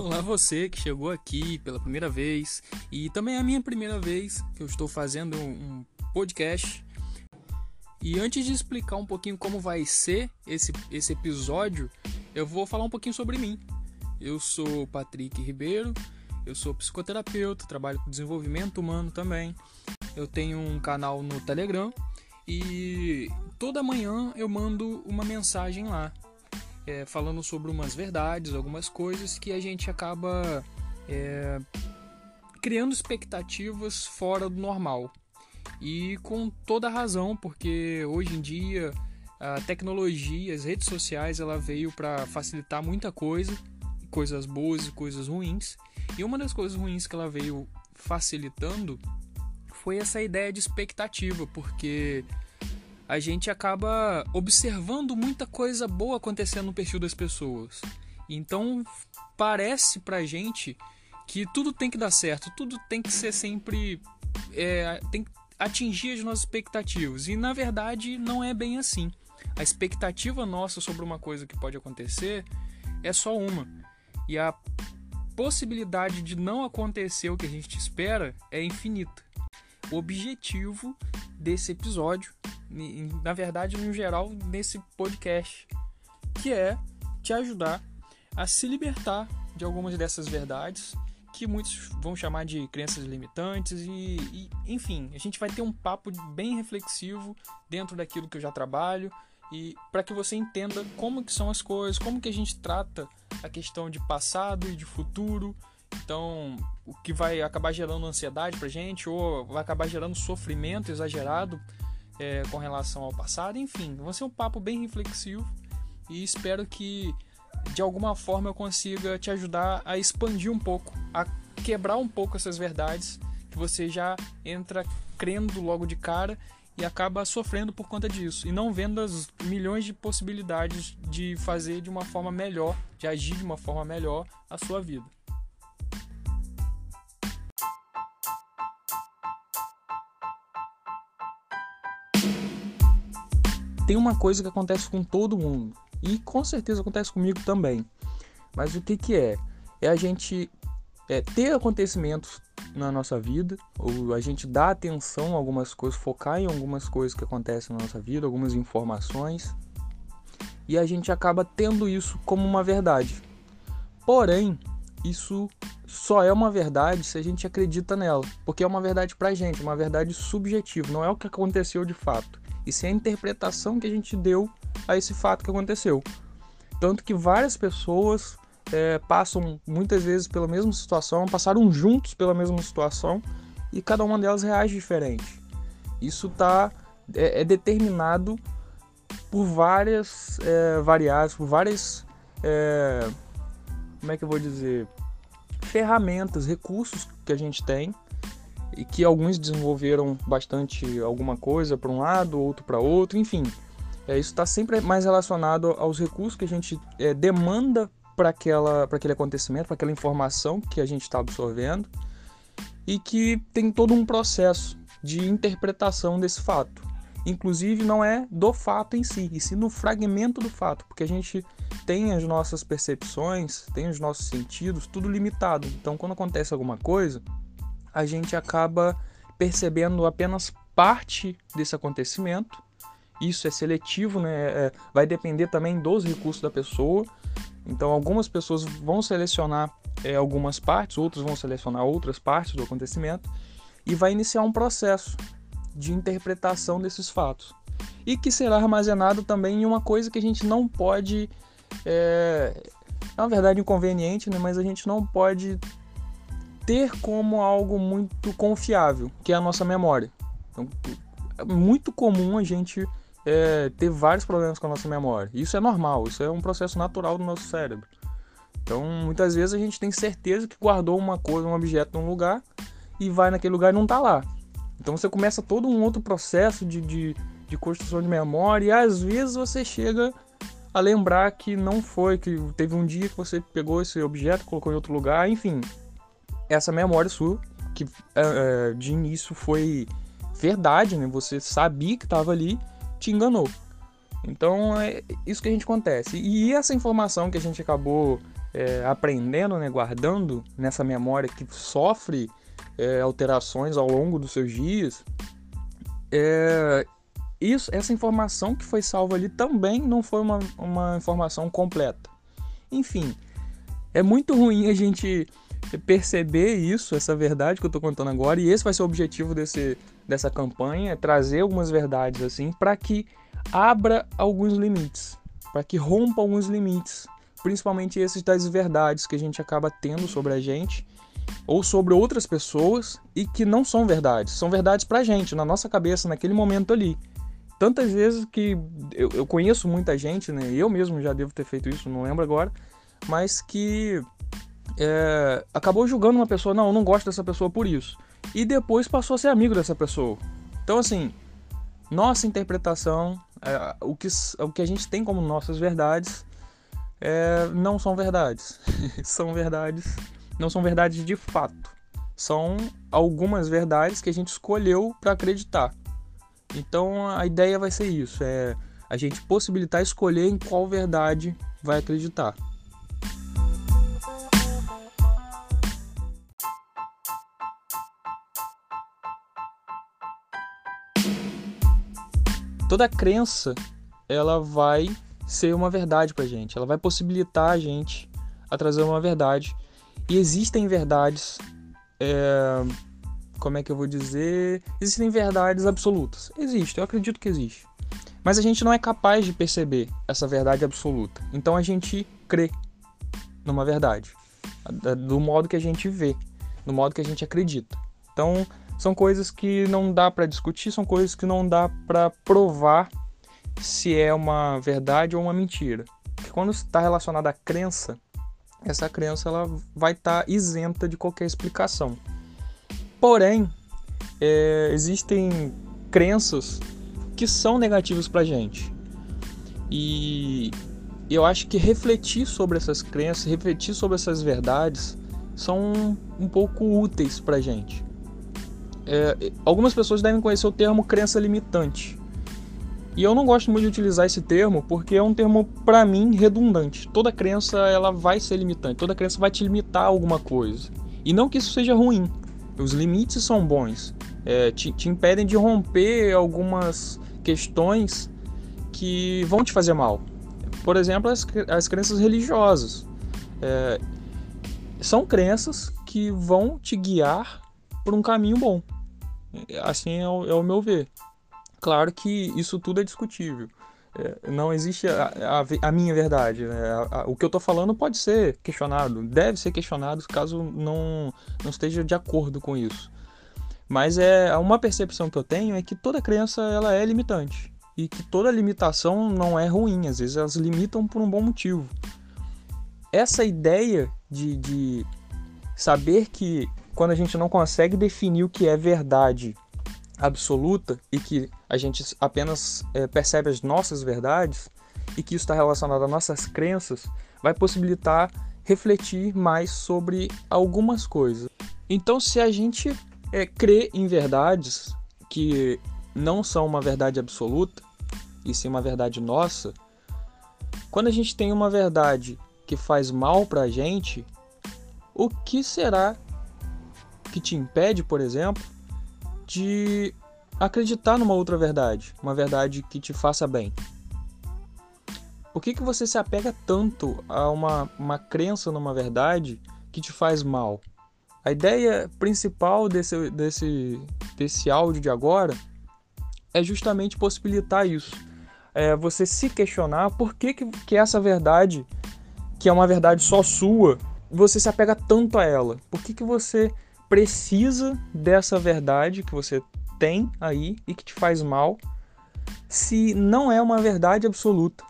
Olá você que chegou aqui pela primeira vez e também é a minha primeira vez que eu estou fazendo um podcast. E antes de explicar um pouquinho como vai ser esse, esse episódio, eu vou falar um pouquinho sobre mim. Eu sou Patrick Ribeiro, eu sou psicoterapeuta, trabalho com desenvolvimento humano também. Eu tenho um canal no Telegram e toda manhã eu mando uma mensagem lá é, falando sobre umas verdades, algumas coisas que a gente acaba é, criando expectativas fora do normal. E com toda razão, porque hoje em dia a tecnologia, as redes sociais, ela veio para facilitar muita coisa, coisas boas e coisas ruins. E uma das coisas ruins que ela veio facilitando foi essa ideia de expectativa, porque a gente acaba observando muita coisa boa acontecendo no perfil das pessoas. Então parece pra gente que tudo tem que dar certo, tudo tem que ser sempre. É, tem que atingir as nossas expectativas. E na verdade não é bem assim. A expectativa nossa sobre uma coisa que pode acontecer é só uma. E a possibilidade de não acontecer o que a gente espera é infinita. O objetivo desse episódio na verdade, no geral, nesse podcast, que é te ajudar a se libertar de algumas dessas verdades que muitos vão chamar de crenças limitantes e, e, enfim, a gente vai ter um papo bem reflexivo dentro daquilo que eu já trabalho e para que você entenda como que são as coisas, como que a gente trata a questão de passado e de futuro. Então, o que vai acabar gerando ansiedade pra gente ou vai acabar gerando sofrimento exagerado é, com relação ao passado. Enfim, vai ser um papo bem reflexivo e espero que de alguma forma eu consiga te ajudar a expandir um pouco, a quebrar um pouco essas verdades que você já entra crendo logo de cara e acaba sofrendo por conta disso e não vendo as milhões de possibilidades de fazer de uma forma melhor, de agir de uma forma melhor a sua vida. Tem uma coisa que acontece com todo mundo e com certeza acontece comigo também. Mas o que que é? É a gente é, ter acontecimentos na nossa vida, ou a gente dar atenção a algumas coisas, focar em algumas coisas que acontecem na nossa vida, algumas informações, e a gente acaba tendo isso como uma verdade. Porém, isso só é uma verdade se a gente acredita nela, porque é uma verdade pra gente, uma verdade subjetiva, não é o que aconteceu de fato e sim a interpretação que a gente deu a esse fato que aconteceu. Tanto que várias pessoas é, passam muitas vezes pela mesma situação, passaram juntos pela mesma situação e cada uma delas reage diferente. Isso tá, é, é determinado por várias é, variáveis, por várias. É, como é que eu vou dizer? Ferramentas, recursos que a gente tem e que alguns desenvolveram bastante alguma coisa para um lado, outro para outro, enfim. É, isso está sempre mais relacionado aos recursos que a gente é, demanda para aquele acontecimento, para aquela informação que a gente está absorvendo e que tem todo um processo de interpretação desse fato. Inclusive, não é do fato em si, e sim no fragmento do fato, porque a gente tem as nossas percepções, tem os nossos sentidos, tudo limitado. Então, quando acontece alguma coisa, a gente acaba percebendo apenas parte desse acontecimento. Isso é seletivo, né? É, é, vai depender também dos recursos da pessoa. Então, algumas pessoas vão selecionar é, algumas partes, outras vão selecionar outras partes do acontecimento e vai iniciar um processo de interpretação desses fatos e que será armazenado também em uma coisa que a gente não pode é, na verdade inconveniente, né? mas a gente não pode ter como algo muito confiável, que é a nossa memória. Então, é muito comum a gente é, ter vários problemas com a nossa memória. Isso é normal, isso é um processo natural do nosso cérebro. Então, muitas vezes a gente tem certeza que guardou uma coisa, um objeto num lugar e vai naquele lugar e não está lá. Então, você começa todo um outro processo de, de, de construção de memória e às vezes você chega a lembrar que não foi, que teve um dia que você pegou esse objeto, colocou em outro lugar, enfim, essa memória sua, que uh, de início foi verdade, né? Você sabia que estava ali, te enganou. Então é isso que a gente acontece. E essa informação que a gente acabou é, aprendendo, né, guardando nessa memória que sofre é, alterações ao longo dos seus dias, é, isso, essa informação que foi salva ali também não foi uma, uma informação completa. Enfim, é muito ruim a gente perceber isso, essa verdade que eu estou contando agora, e esse vai ser o objetivo desse, dessa campanha, é trazer algumas verdades assim, para que abra alguns limites, para que rompa alguns limites, principalmente esses das verdades que a gente acaba tendo sobre a gente ou sobre outras pessoas e que não são verdades, são verdades pra gente, na nossa cabeça, naquele momento ali. Tantas vezes que eu, eu conheço muita gente, né? Eu mesmo já devo ter feito isso, não lembro agora, mas que é, acabou julgando uma pessoa, não, eu não gosto dessa pessoa por isso. E depois passou a ser amigo dessa pessoa. Então, assim, nossa interpretação, é, o, que, o que a gente tem como nossas verdades, é, não são verdades. são verdades, não são verdades de fato. São algumas verdades que a gente escolheu para acreditar. Então a ideia vai ser isso, é a gente possibilitar escolher em qual verdade vai acreditar. Toda crença ela vai ser uma verdade para gente, ela vai possibilitar a gente a trazer uma verdade. E existem verdades é, como é que eu vou dizer? Existem verdades absolutas. Existe, eu acredito que existe. Mas a gente não é capaz de perceber essa verdade absoluta. Então a gente crê numa verdade, do modo que a gente vê, do modo que a gente acredita. Então são coisas que não dá para discutir, são coisas que não dá para provar se é uma verdade ou uma mentira. Porque quando está relacionada à crença, essa crença ela vai estar tá isenta de qualquer explicação. Porém, é, existem crenças que são negativas para gente. E eu acho que refletir sobre essas crenças, refletir sobre essas verdades, são um pouco úteis para gente. É, algumas pessoas devem conhecer o termo crença limitante. E eu não gosto muito de utilizar esse termo porque é um termo para mim redundante. Toda crença ela vai ser limitante, toda crença vai te limitar a alguma coisa. E não que isso seja ruim, os limites são bons, é, te, te, impedem de romper algumas questões que vão te fazer mal. Por exemplo, as, as crenças religiosas. É, são crenças que vão te guiar por um caminho bom. Assim é o, é o meu ver. Claro que isso tudo é discutível. É, não existe a, a, a minha verdade. Né? A, o que eu estou falando pode ser questionado, deve ser questionado caso não, não esteja de acordo com isso. Mas é uma percepção que eu tenho é que toda crença ela é limitante e que toda limitação não é ruim. Às vezes elas limitam por um bom motivo. Essa ideia de, de saber que quando a gente não consegue definir o que é verdade absoluta e que a gente apenas é, percebe as nossas verdades e que isso está relacionado às nossas crenças, vai possibilitar refletir mais sobre algumas coisas. Então, se a gente é, crê em verdades que não são uma verdade absoluta, e sim uma verdade nossa, quando a gente tem uma verdade que faz mal para a gente, o que será que te impede, por exemplo, de acreditar numa outra verdade, uma verdade que te faça bem. Por que, que você se apega tanto a uma, uma crença numa verdade que te faz mal? A ideia principal desse, desse, desse áudio de agora é justamente possibilitar isso. É você se questionar por que, que, que essa verdade, que é uma verdade só sua, você se apega tanto a ela. Por que, que você precisa dessa verdade que você tem aí e que te faz mal, se não é uma verdade absoluta.